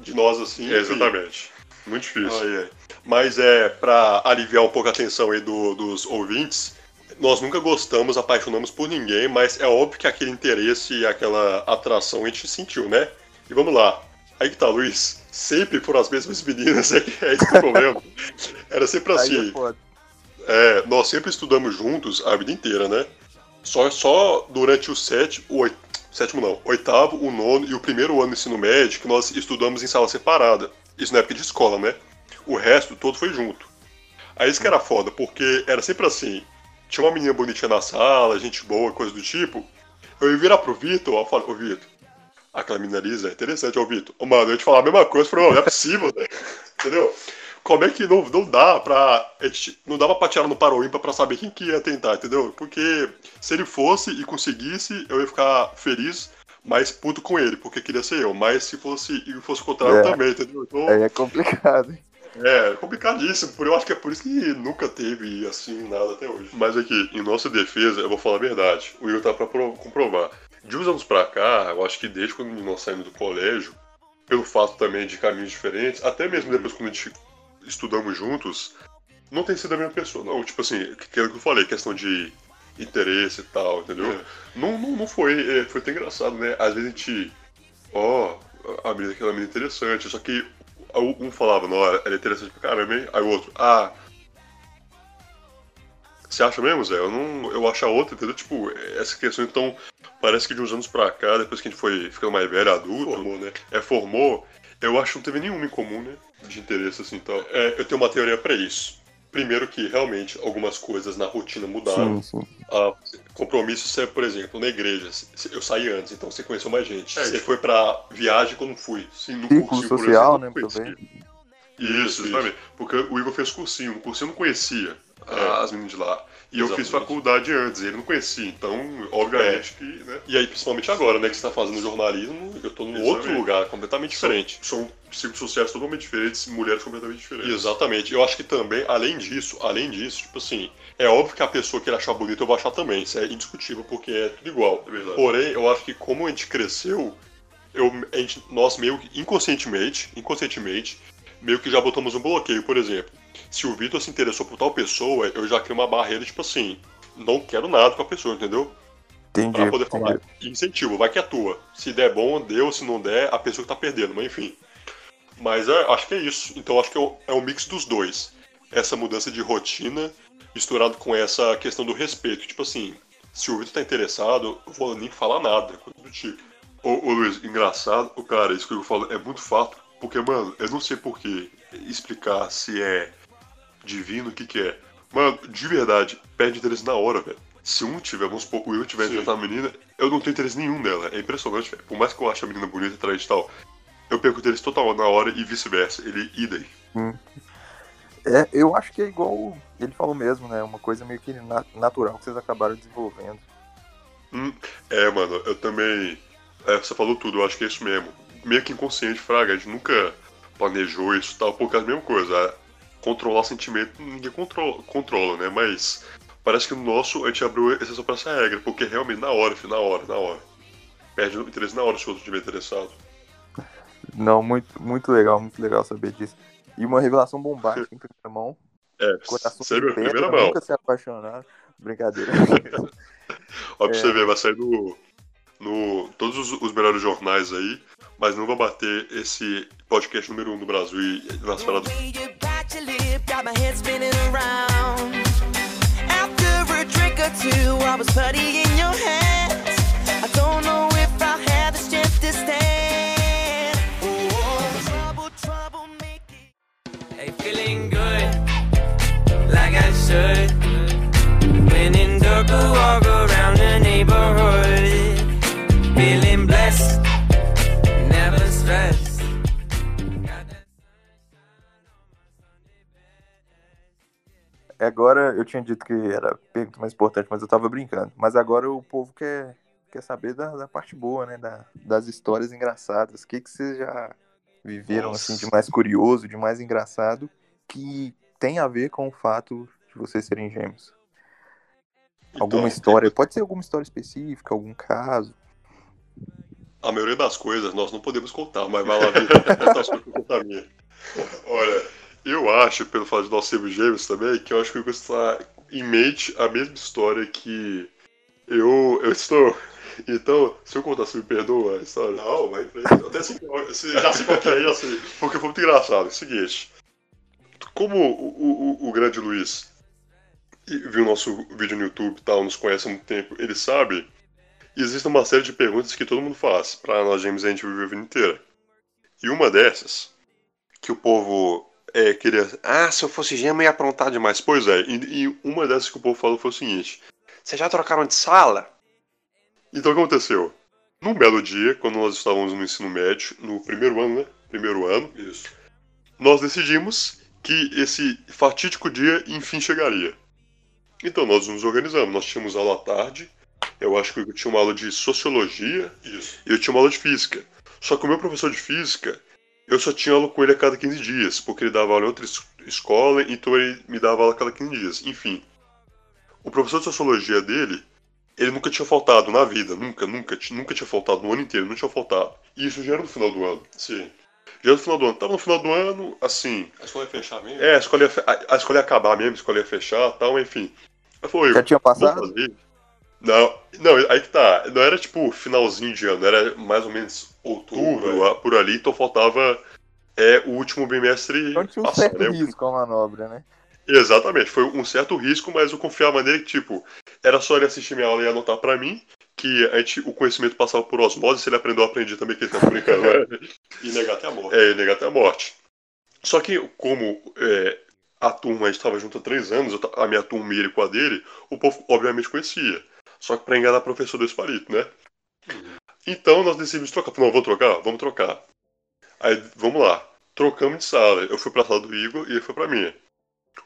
de nós, assim. É, exatamente. Muito difícil. Mas é pra aliviar um pouco a atenção aí do- dos ouvintes. Nós nunca gostamos, apaixonamos por ninguém, mas é óbvio que aquele interesse e aquela atração a gente sentiu, né? E vamos lá. Aí que tá, Luiz. Sempre foram as mesmas meninas, é, que é esse que é o problema. Era sempre assim. é. É, nós sempre estudamos juntos a vida inteira, né? Só, só durante o sétimo, o oit- sétimo não, oitavo, o nono e o primeiro ano do ensino médio que nós estudamos em sala separada. Isso na época de escola, né? O resto todo foi junto. Aí isso que era foda, porque era sempre assim. Tinha uma menina bonitinha na sala, gente boa, coisa do tipo. Eu ia virar pro Vitor, eu falo, ô Vitor, aquela menina ali Zé, é interessante, ô Vitor. Ô, mano, eu ia te falar a mesma coisa, eu falei, "Ô, não é possível, Zé. Entendeu? Como é que não, não dá pra. gente- Não dava pra tirar no paro ímpar pra saber quem que ia tentar, entendeu? Porque se ele fosse e conseguisse, eu ia ficar feliz, mas puto com ele, porque queria ser eu. Mas se fosse e fosse o contrário É. também, entendeu? Então, é complicado, hein? é complicadíssimo. Por eu acho que é por isso que nunca teve assim nada até hoje. Mas aqui, em nossa defesa, eu vou falar a verdade. O Will tá pra pro- comprovar. De uns anos pra cá, eu acho que desde quando nós saímos do colégio, pelo fato também de caminhos diferentes, até mesmo depois quando a gente estudamos juntos, não tem sido a mesma pessoa. Não, tipo assim, aquilo que eu falei, questão de interesse e tal, entendeu? Não, não, não foi, é, foi até engraçado, né? Às vezes a gente, ó, a menina aquela menina interessante, só que um falava, não, ela é interessante pra caramba, hein? Aí o outro, ah. Você acha mesmo, Zé? Eu não. Eu acho a outra, entendeu? Tipo, essa questão, então, parece que de uns anos pra cá, depois que a gente foi ficando mais velho, adulto, Formou, né? é, formou, eu acho que não teve nenhuma em comum, né? De interesse, assim, tal. É, eu tenho uma teoria pra isso. Primeiro que, realmente, algumas coisas na rotina mudaram. Sim, sim. Ah, compromisso, você, por exemplo, na igreja, eu saí antes, então você conheceu mais gente. É, você isso. foi pra viagem quando fui. Sim, no Círculo cursinho, por social, exemplo, né, também. Isso, exatamente. Porque o Igor fez cursinho. No cursinho eu não conhecia É. as meninas de lá. E eu fiz Exatamente. faculdade antes, ele não conhecia. Então, obviamente que, né? E aí, principalmente agora, né, que você tá fazendo jornalismo, eu tô num Exatamente. outro lugar, completamente diferente. São ciclos sociais totalmente diferentes, mulheres completamente diferentes. Exatamente. Eu acho que também, além disso, além disso, tipo assim, é óbvio que a pessoa que ele achar bonita eu vou achar também. Isso é indiscutível, porque é tudo igual. É verdade. Porém, eu acho que como a gente cresceu, eu, a gente- nós meio que inconscientemente, inconscientemente, meio que já botamos um bloqueio, por exemplo. Se o Vitor se interessou por tal pessoa, eu já crio uma barreira, tipo assim, não quero nada com a pessoa, entendeu? Entendi. Pra poder falar. Incentivo, vai que é tua. Se der bom, deu. Se não der, a pessoa que tá perdendo, mas enfim. Mas é, acho que é isso. Então acho que é o, é um mix dos dois. essa mudança de rotina misturado com essa questão do respeito. Tipo assim, se o Vitor tá interessado, eu vou nem falar nada, coisa do tipo. Ô, ô Luiz, engraçado, o cara, isso que eu falo é muito fato, porque, mano, eu não sei por que explicar se é divino, o que que é. Mano, de verdade, perde interesse na hora, velho. Se um tiver, vamos supor, o Will tiver Sim. interessado na menina, eu não tenho interesse nenhum nela. É impressionante, velho. Por mais que eu ache a menina bonita, atraente e tal, eu perco interesse total na hora e vice-versa. Ele idem. É, eu acho que é igual ele falou mesmo, né? Uma coisa meio que na- natural que vocês acabaram desenvolvendo. Hum, é, mano, eu também. É, você falou tudo, eu acho que é isso mesmo. Meio que inconsciente, Fraga, a gente nunca planejou isso e tal, porque é a mesma coisa. Controlar sentimento ninguém controla, controla, né? Mas parece que no nosso a gente abriu exceção pra essa regra, porque realmente na hora, filho, na hora, na hora. Perde o interesse na hora se o outro estiver interessado. Não, muito, muito legal, muito legal saber disso. E uma revelação bombástica em primeira mão. É, Coração sério, de pedra, primeira mão. nunca se apaixonaram. Brincadeira. Ó, pra É. você ver, vai sair no. no todos os, os melhores jornais aí, mas não vai bater esse podcast número um do Brasil e nas paradas. Got my head spinning around. After a drink or two, I was putty in your hands. I don't know if I have the strength to stand. Oh, trouble, trouble, make it. Hey, feeling good, like I should. When in dark, Agora eu tinha dito que era a pergunta mais importante, mas eu tava brincando. Mas agora o povo quer, quer saber da, da parte boa, né? Da- das histórias engraçadas. O que, que vocês já viveram Nossa. assim de mais curioso, de mais engraçado, que tem a ver com o fato de vocês serem gêmeos? Alguma Então, história, pode ser alguma história específica, algum caso. A maioria das coisas nós não podemos contar, mas vai lá ver minha. Olha, eu acho, pelo fato de nós sermos gêmeos também, que eu acho que eu vou estar em mente a mesma história que eu, eu estou. Então, se eu contar, você me perdoa a história? Não, vai até se- já sei qual que é, já sei. Porque foi muito engraçado. É o seguinte. Como o, o, o grande Luiz viu nosso vídeo no YouTube e tal, nos conhece há muito tempo, ele sabe existe uma série de perguntas que todo mundo faz pra nós gêmeos a gente viver a vida inteira. E uma dessas, que o povo é, queria. Ah, se eu fosse eu ia aprontar demais. Pois é, e, e uma dessas que o povo falou foi o seguinte: Vocês já trocaram de sala? Então o que aconteceu? Num belo dia, quando nós estávamos no ensino médio, no primeiro ano, né? Primeiro ano, isso. Nós decidimos que esse fatídico dia enfim chegaria. Então nós nos organizamos. Nós tínhamos aula à tarde, eu acho que eu tinha uma aula de sociologia Isso. e eu tinha uma aula de física. Só que o meu professor de física, eu só tinha aula com ele a cada 15 dias, porque ele dava aula em outra es- escola, então ele me dava aula a cada 15 dias. Enfim, o professor de sociologia dele, ele nunca tinha faltado na vida, nunca, nunca, nunca tinha faltado no ano inteiro, não tinha faltado. E isso já era no final do ano. Sim. Já era no final do ano. Tava no final do ano, assim. A escola ia fechar mesmo? É, a escola ia, a, a escola ia acabar mesmo, a escola ia fechar tal, enfim. Aí falou, Já tinha passado? Não, não, aí que tá. Não era tipo finalzinho de ano, era mais ou menos outubro, por ali, então faltava é, o último bimestre Então tinha um passar, certo né? risco a manobra, né? Exatamente, foi um certo risco, mas eu confiava nele que, tipo, era só ele assistir minha aula e anotar pra mim, que a gente, o conhecimento passava por osmose, se ele aprendeu, eu aprendi também, que ele tá brincando, né? E negar até a morte. É, e negar até a morte. Só que, como é, a turma, a gente tava junto há três anos, a minha turma e ele com a dele, o povo obviamente conhecia. Só que pra enganar professor desse palito, né? Então nós decidimos trocar. Não, vamos trocar? Vamos trocar. Aí, vamos lá. Trocamos de sala. Eu fui pra sala do Igor e ele foi pra minha.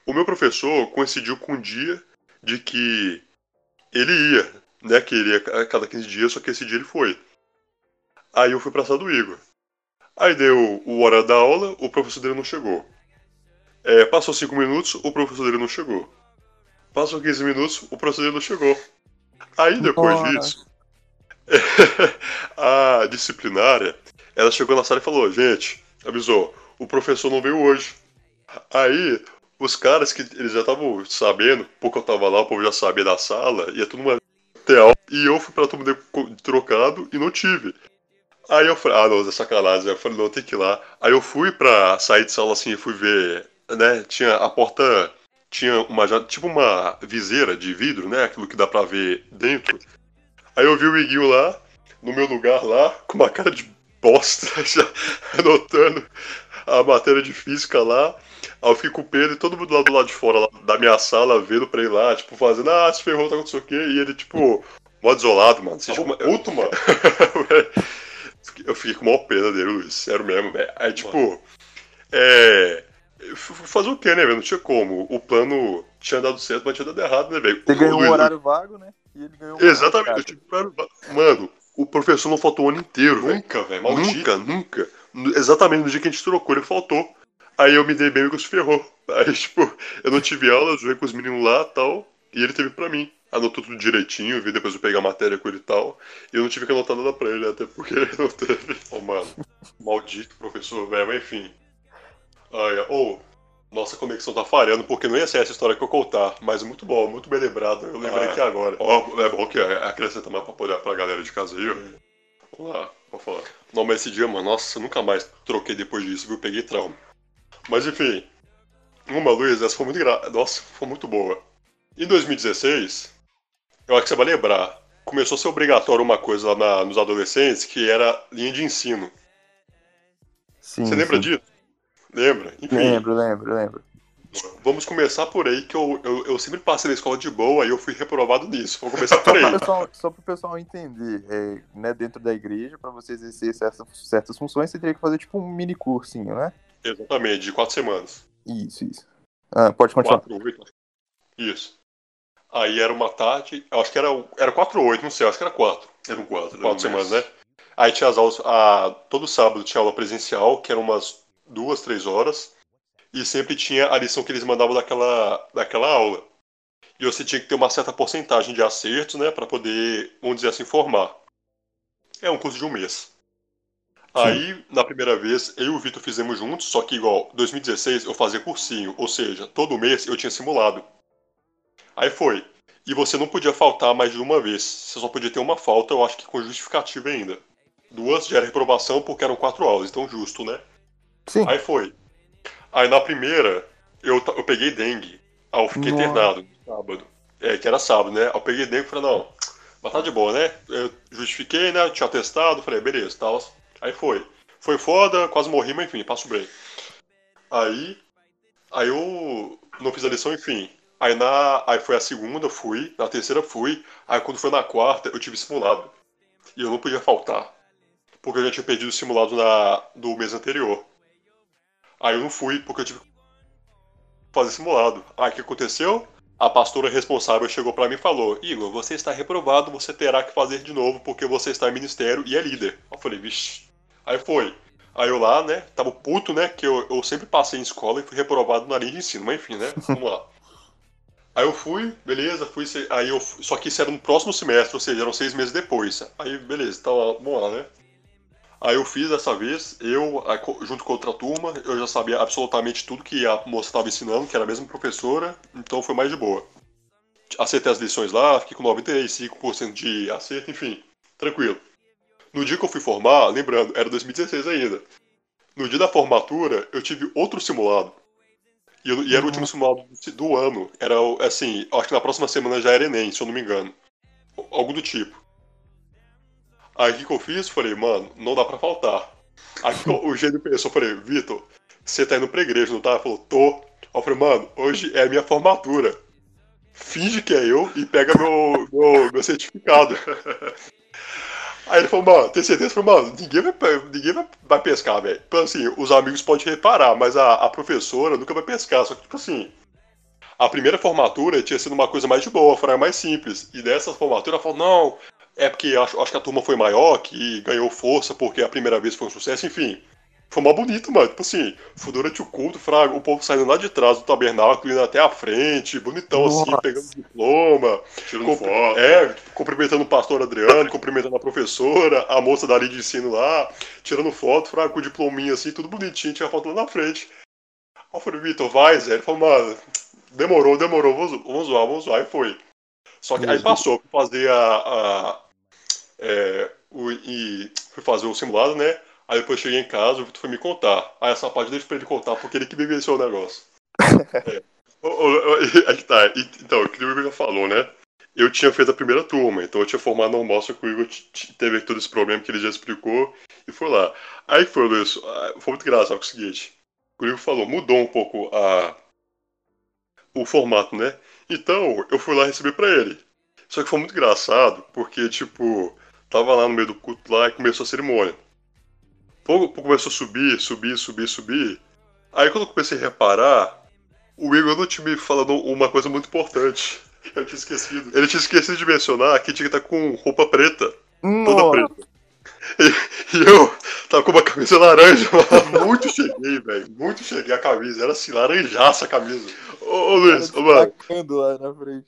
O meu professor coincidiu com um dia de que ele ia, né? Que ele ia a cada 15 dias, só que esse dia ele foi. Aí eu fui pra sala do Igor. Aí deu o hora da aula, o professor dele não chegou. É, passou 5 minutos, o professor dele não chegou. Passou 15 minutos, o professor dele não chegou. Aí depois Nossa. disso, a disciplinária, ela chegou na sala e falou, gente, avisou, o professor não veio hoje. Aí, os caras que eles já estavam sabendo, porque eu tava lá, o povo já sabia da sala, todo mundo ter aula, e eu fui pra turma de- trocado e não tive. Aí eu falei, ah não, é sacanagem. Eu falei, não, tem que ir lá. Aí eu fui pra sair de sala assim e fui ver né, tinha a porta tinha uma tipo uma viseira de vidro, né, aquilo que dá pra ver dentro. Aí eu vi o Iguinho lá, no meu lugar lá, com uma cara de bosta, já anotando a matéria de física lá. Aí eu fico com o Pedro e todo mundo lá do lado de fora lá, da minha sala vendo pra ele lá, tipo, fazendo, ah, se ferrou, tá com o quê. E ele, tipo, mó desolado, mano. Você, tipo, puto, mano. eu fiquei com uma pena dele, Luiz. Sério mesmo, velho. Aí, tipo, é. Fazer o quê, né, velho? Não tinha como. O plano tinha dado certo, mas tinha dado errado, né, velho? Você ganhou um horário vago, né? E ele ganhou um Exatamente, eu tive um horário vago. Mano, o professor não faltou o ano inteiro, velho. Nunca, velho. Nunca, nunca. Exatamente no dia que a gente trocou, ele faltou. Aí eu me dei bem e se ferrou. Aí, tipo, eu não tive aula, joguei com os meninos lá e tal. E ele teve pra mim. Anotou tudo direitinho, vi depois eu pegar a matéria com ele e tal. E eu não tive que anotar nada pra ele, até porque ele não teve. Oh, mano. Maldito professor, velho. Mas enfim. Ai, oh, nossa conexão tá falhando, porque não ia ser essa história que eu contar, mas muito bom, muito bem lembrado. Eu lembrei ah, aqui agora. Ó, é bom que acrescenta mais pra poder pra galera de casa aí, ó. Vamos lá, vou falar. Não, mas esse dia, mano, nossa, eu nunca mais troquei depois disso, viu? Peguei trauma. Mas enfim, uma Luiz, essa foi muito gra... Nossa, foi muito boa. Em 2016, eu acho que você vai lembrar, começou a ser obrigatório uma coisa lá na, nos adolescentes que era linha de ensino. Sim, você lembra sim. disso? Lembra? Enfim, lembro, lembro, lembro. Vamos começar por aí, que eu, eu, eu, sempre passei na escola de boa e eu fui reprovado nisso. Vamos começar por aí. só para o pessoal entender, é, né, dentro da igreja, para você exercer certas, certas funções, você teria que fazer tipo um mini cursinho, né? Exatamente, de quatro semanas. Isso, isso. Ah, pode continuar. Quatro, oito. Isso. Aí era uma tarde, acho que era, era quatro ou oito, não sei, acho que era quatro. Era um quatro. Quatro semanas, mês. né? Aí tinha as aulas, a, todo sábado tinha aula presencial, que eram umas duas, três horas. E sempre tinha a lição que eles mandavam daquela, daquela aula. E você tinha que ter uma certa porcentagem de acertos, né, para poder, vamos dizer assim, formar. É um curso de um mês. Aí, na primeira vez, eu e o Vitor fizemos juntos, só que igual, 2016 eu fazia cursinho, ou seja, todo mês eu tinha simulado. Aí foi. E você não podia faltar mais de uma vez. Você só podia ter uma falta, eu acho que com justificativa ainda. Duas já era reprovação porque eram quatro aulas, então justo, né? Sim. Aí foi. Aí na primeira, eu, eu peguei dengue. Aí eu fiquei Nossa. internado no sábado. É, que era sábado, né? Aí eu peguei dengue e falei, não, mas tá de boa, né? Eu justifiquei, né? tinha testado, falei, beleza, tal. Aí foi. Foi foda, quase morri, mas enfim, passo bem. Aí. Aí eu não fiz a lição, enfim. Aí na. Aí foi a segunda, fui. Na terceira fui. Aí quando foi na quarta, eu tive simulado. E eu não podia faltar. Porque eu já tinha perdido o simulado na, do mês anterior. Aí eu não fui, porque eu tive que fazer simulado. Aí o que aconteceu? A pastora responsável chegou para mim e falou: Igor, você está reprovado, você terá que fazer de novo porque você está em ministério e é líder. Eu falei: vixe. Aí foi. Aí eu lá, né, tava puto, né, que eu, eu sempre passei em escola e fui reprovado na linha de ensino, mas enfim, né, vamos lá. Aí eu fui, beleza, fui, aí eu, só que isso era no próximo semestre, ou seja, eram seis meses depois. Aí, beleza, tava, vamos lá, né. Aí eu fiz dessa vez, eu, junto com outra turma, eu já sabia absolutamente tudo que a moça estava ensinando, que era a mesma professora, então foi mais de boa. Acertei as lições lá, fiquei com 95% de acerto, enfim, tranquilo. No dia que eu fui formar, lembrando, era 2016 ainda. No dia da formatura, eu tive outro simulado. E, eu, e era o último simulado do ano. Era assim, acho que na próxima semana já era Enem, se eu não me engano. Algo do tipo. Aí o que, eu fiz? Falei, mano, não dá pra faltar. Aí o gênio pensou, falei, Vitor, você tá indo pra igreja, não tá? Ele falou, tô. Eu falei, mano, hoje é a minha formatura. Finge que é eu e pega meu, meu, meu certificado. Aí ele falou, mano, tem certeza? Eu falei, mano, ninguém vai, ninguém vai, vai pescar, velho. Tipo assim, os amigos podem reparar, mas a, a professora nunca vai pescar. Só que, tipo assim, a primeira formatura tinha sido uma coisa mais de boa, foi mais simples. E dessa formatura ela falou, não, é porque acho, acho que a turma foi maior, que ganhou força porque a primeira vez foi um sucesso, enfim. Foi mó bonito, mano. Tipo assim, foi durante o culto, fraga, o povo saindo lá de trás do tabernáculo, indo até a frente, bonitão assim, Nossa. assim, pegando diploma. Tirando foto. É, cumprimentando o pastor Adriano, cumprimentando a professora, a moça da linha de ensino lá, tirando foto, fraga, com o diplominha assim, tudo bonitinho, tinha foto lá na frente. Aí eu falei, Vitor, vai, Zé. Ele falou, mano, demorou, demorou, vamos, vamos zoar, vamos zoar. Aí foi. Só que aí passou pra fazer a, a é, o, e fui fazer o simulado, né? Aí depois cheguei em casa, o Vitor foi me contar. Aí essa parte deixa pra ele contar, porque ele que vivenciou o negócio. é. Aí tá. Então, o que o Igor já falou, né? Eu tinha feito a primeira turma, então eu tinha formado no almoço que o Igor teve todo esse problema que ele já explicou e foi lá. Aí foi isso. Ah, foi muito engraçado com o seguinte. O Igor falou, mudou um pouco a, o formato, né? Então, eu fui lá receber pra ele. Só que foi muito engraçado, porque, tipo, tava lá no meio do culto lá e começou a cerimônia. Pouco começou a subir, subir, subir, subir. Aí quando eu comecei a reparar, o Igor não tinha me falando uma coisa muito importante. Eu tinha esquecido. Ele tinha esquecido de mencionar que tinha que estar com roupa preta. Nossa. Toda preta. E, e, eu tava com uma camisa laranja, mano. Muito cheguei, velho. Muito cheguei a camisa. Era assim, laranjaça a camisa. Ô, ô Luiz, ô, mano. lá na frente.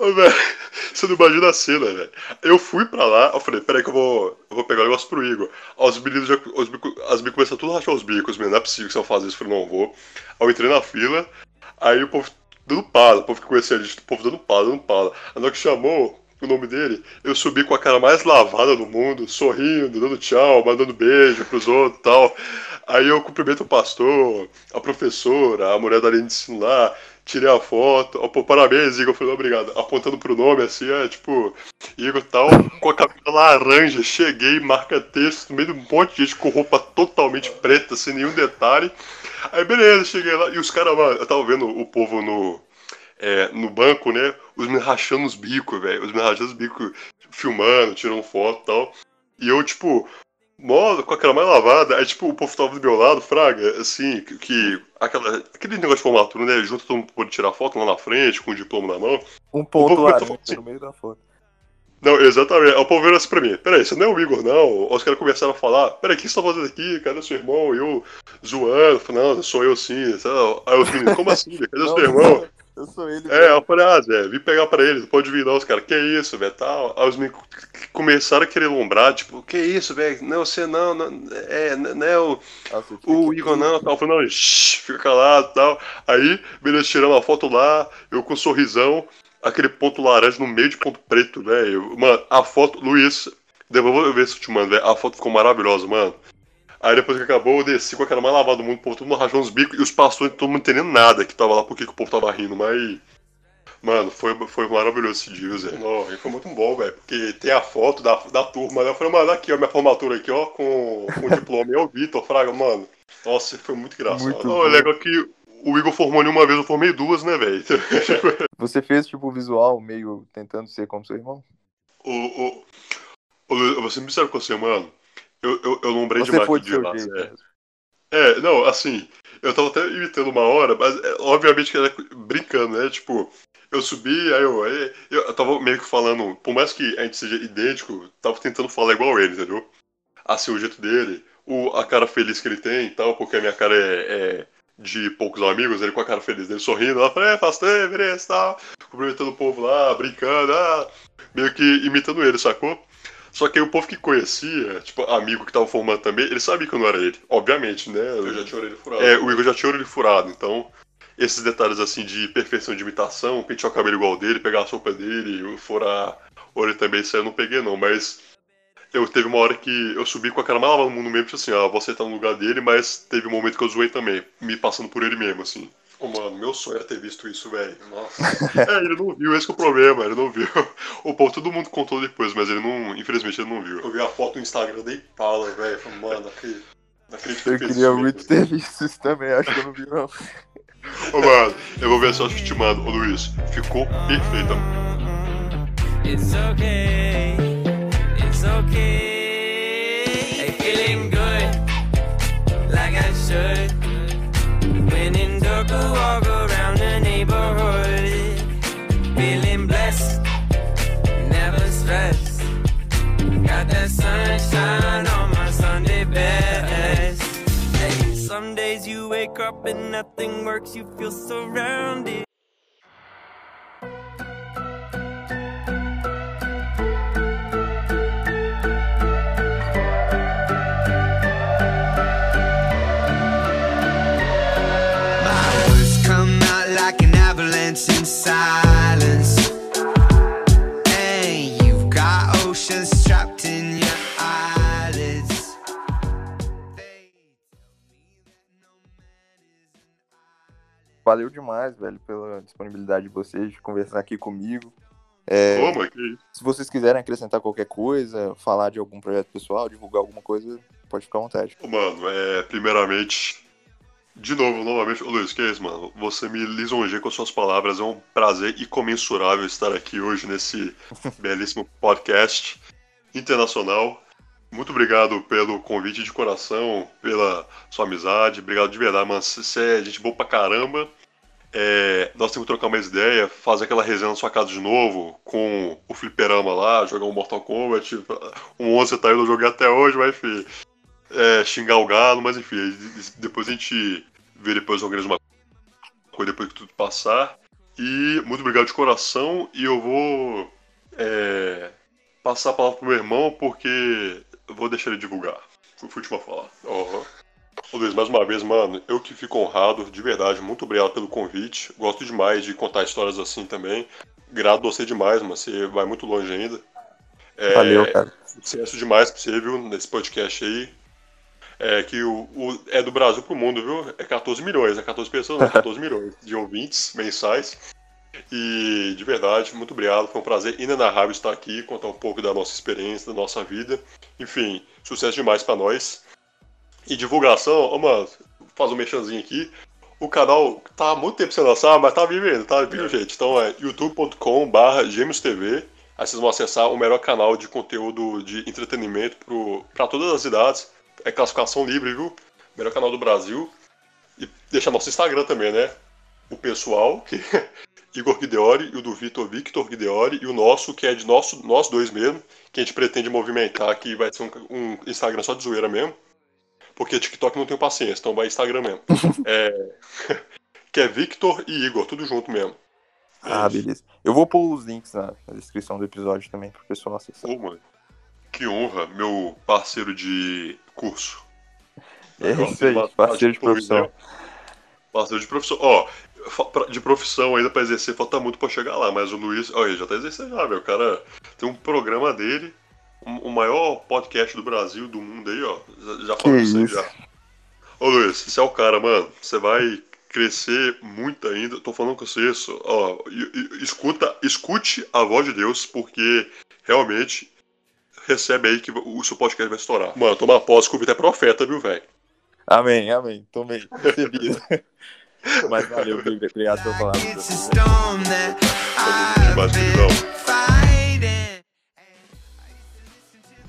Ô, velho, você não imagina a cena, velho. Eu fui pra lá, eu falei, peraí que eu vou, eu vou pegar o negócio pro Igor. Os meninos já. Os bico, as bicos começaram tudo a rachar os bicos, mano. Não é possível que você faça isso. Eu falei, não vou. Aí eu entrei na fila, aí o povo dando pala, o povo que conhecia a gente, o povo dando pala, dando pala. A hora que chamou o nome dele, eu subi com a cara mais lavada do mundo, sorrindo, dando tchau, mandando beijo pros outros e tal. Aí eu cumprimento o pastor, a professora, a mulher da linha de ensino lá, tirei a foto, pô, parabéns, Igor, eu falei, obrigado, apontando pro nome, assim, é, tipo, Igor tal, com a camisa laranja, cheguei, marca texto, no meio de um monte de gente com roupa totalmente preta, sem nenhum detalhe, aí beleza, cheguei lá, e os caras, mano, eu tava vendo o povo no, é, no banco, né, os me rachando os bicos, velho, os me rachando os bicos, filmando, tirando foto e tal, e eu, tipo, modo, com aquela mais lavada, aí tipo, o povo tava do meu lado, Fraga, assim, que, que aquela, aquele negócio de formatura, né? Junto todo mundo pode tirar foto lá na frente, com o diploma na mão. Um ponto lá assim, no meio da foto. Não, exatamente. O povo veio assim pra mim, peraí, você não é o Igor, não? Os caras começaram a falar, peraí, o que você tá fazendo aqui? Cadê seu irmão? E eu zoando, falando, não, sou eu sim. Aí os meninos, como assim? Cadê não, seu irmão? Eu sou ele. É, eu falei, ah, Zé, vim pegar pra ele, pode vir não, os caras, que isso, velho, tal. Aí os meninos começaram a querer lombrar, tipo, que isso, velho, não, você não, não, é, não é o, Nossa, o Igor não, tal. Eu falei, não, shh, fica calado, tal. Aí, beleza, tirando a foto lá, eu com um sorrisão, aquele ponto laranja no meio de ponto preto, velho. Mano, a foto, Luiz, eu ver se eu te mando, velho, a foto ficou maravilhosa, mano. Aí depois que acabou, eu desci com aquela mais lavada do mundo, o povo todo mundo rachando os bicos e os pastores todo mundo entendendo nada que tava lá, porque que o povo tava rindo, mas. Mano, foi, foi maravilhoso esse dia, Zé. Não, foi muito bom, velho. Porque tem a foto da, da turma, né? Eu falei, mano, aqui, ó, minha formatura aqui, ó, com, com o diploma. E o Vitor, Fraga, mano. Nossa, foi muito engraçado. Muito não, é legal que o Igor formou uma vez, eu formei duas, né, velho? Você fez, tipo, o visual meio tentando ser como seu irmão? O, o, o, eu vou ser sincero com você, mano. Eu, eu, eu lembrei Você de Mark Dias. É. é, não, assim, eu tava até imitando uma hora, mas é, obviamente que era brincando, né? Tipo, eu subi, aí eu, aí, eu tava meio que falando, por mais que a gente seja idêntico, tava tentando falar igual ele, entendeu? Assim, o jeito dele, o, a cara feliz que ele tem e tal, porque a minha cara é, é de poucos amigos, ele com a cara feliz dele sorrindo, lá, falei, é, faz tempo, beleza, tal, cumprimentando o povo lá, brincando, ah, meio que imitando ele, sacou? Só que aí o povo que conhecia, tipo, amigo que tava formando também, ele sabia que eu não era ele. Obviamente, né? Eu já tinha orelha furado. É, o Igor já tinha orelha furado, então. Esses detalhes assim de perfeição de imitação, pentear o cabelo igual dele, pegar a sopa dele, furar orelha também, isso aí eu não peguei não, mas. Eu teve uma hora que eu subi com a cara mais lavada no mundo mesmo, tipo assim, ah, você tá no lugar dele, mas teve um momento que eu zoei também, me passando por ele mesmo, assim. Ô, mano, meu sonho era ter visto isso, velho. Nossa. é, ele não viu, esse é o problema, ele não viu. O povo, todo mundo contou depois, mas ele não, infelizmente, ele não viu. Eu vi a foto no Instagram, dei pala, velho. Falei, mano, acredito. Eu queria muito ter visto isso também, acho que eu não vi, não. Ô, mano, eu vou ver só que te mando. Ô, Luiz, ficou perfeita. It's okay, it's okay. Feeling good, like I should. When dark, I walk around the neighborhood. Feeling blessed, never stressed. Got that sunshine on my Sunday best. Hey, some days you wake up and nothing works, you feel surrounded. Valeu demais, velho, pela disponibilidade de vocês de conversar aqui comigo. É, isso. se vocês quiserem acrescentar qualquer coisa, falar de algum projeto pessoal, divulgar alguma coisa, pode ficar à vontade. Mano, é, primeiramente, de novo, novamente, ô Luiz, que é isso, mano? Você me lisonjeia com suas palavras, é um prazer incomensurável estar aqui hoje nesse belíssimo podcast internacional. Muito obrigado pelo convite de coração, pela sua amizade, obrigado de verdade, mano. Você é gente boa pra caramba. É, nós temos que trocar mais ideia, fazer aquela resenha na sua casa de novo, com o fliperama lá, jogar um Mortal Kombat. Um 11 tá aí, eu não joguei até hoje, mas enfim é, xingar o galo, mas enfim, depois a gente vê depois organiza uma coisa depois que tudo passar. E muito obrigado de coração. E eu vou é, passar a palavra pro meu irmão porque vou deixar ele divulgar. Fui o último a falar. Uhum. Ô Luiz, mais uma vez, mano, eu que fico honrado, de verdade, muito obrigado pelo convite. Gosto demais de contar histórias assim também. Grato a você demais, mano. Você vai muito longe ainda. É, Valeu, cara. Sucesso demais pra você, viu, nesse podcast aí. É que o, o- é do Brasil pro mundo, viu? É 14 milhões, é 14 pessoas, não, 14 milhões de ouvintes mensais. E de verdade, muito obrigado. Foi um prazer inenarrável estar aqui, contar um pouco da nossa experiência, da nossa vida. Enfim, sucesso demais pra nós. E divulgação, ô mano, faz um mexanzinho aqui. O canal tá há muito tempo sem lançar, mas tá vivendo, tá vindo, gente. Então é youtube.com/barra TV. Aí vocês vão acessar o melhor canal de conteúdo de entretenimento pro, pra todas as idades. É classificação livre, viu? Melhor canal do Brasil. E deixa nosso Instagram também, né? O pessoal, que é Igor Guideori, e o do Vitor Victor Guideori, e o nosso, que é de nosso, nós dois mesmo, que a gente pretende movimentar, que vai ser um, um Instagram só de zoeira mesmo. Porque TikTok não tem paciência, então vai Instagram mesmo. É, que é Victor e Igor, tudo junto mesmo. É Ah, isso. beleza. Eu vou pôr os links na, na descrição do episódio também pro pessoal acessar. Ô, mano, que honra, meu parceiro de curso. É isso aí, parceiro de profissão. Parceiro de profissão. Ó, de profissão ainda pra exercer, falta muito pra chegar lá, mas o Luiz, ó, ele já tá exercendo já, meu. O cara tem um programa dele, um- o maior podcast do Brasil, do mundo aí, ó. Já, já falou isso já. Ô Luiz, você é o cara, mano. Você vai crescer muito ainda. Tô falando com você isso. Ó, escuta, escute a voz de Deus, porque realmente recebe aí que o seu podcast vai estourar. Mano, toma posse que o Vitor é profeta, viu, velho? Amém, amém. Tomei. Recebido. Mas valeu, obrigado pela palavra. Storm that Demais.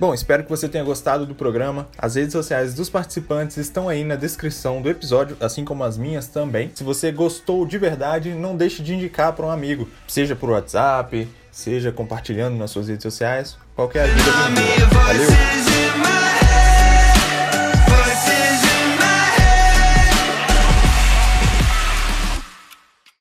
Bom, espero que você tenha gostado do programa. As redes sociais dos participantes estão aí na descrição do episódio, assim como as minhas também. Se você gostou de verdade, não deixe de indicar para um amigo, seja por WhatsApp, seja compartilhando nas suas redes sociais. Ok, eu é dica? Valeu!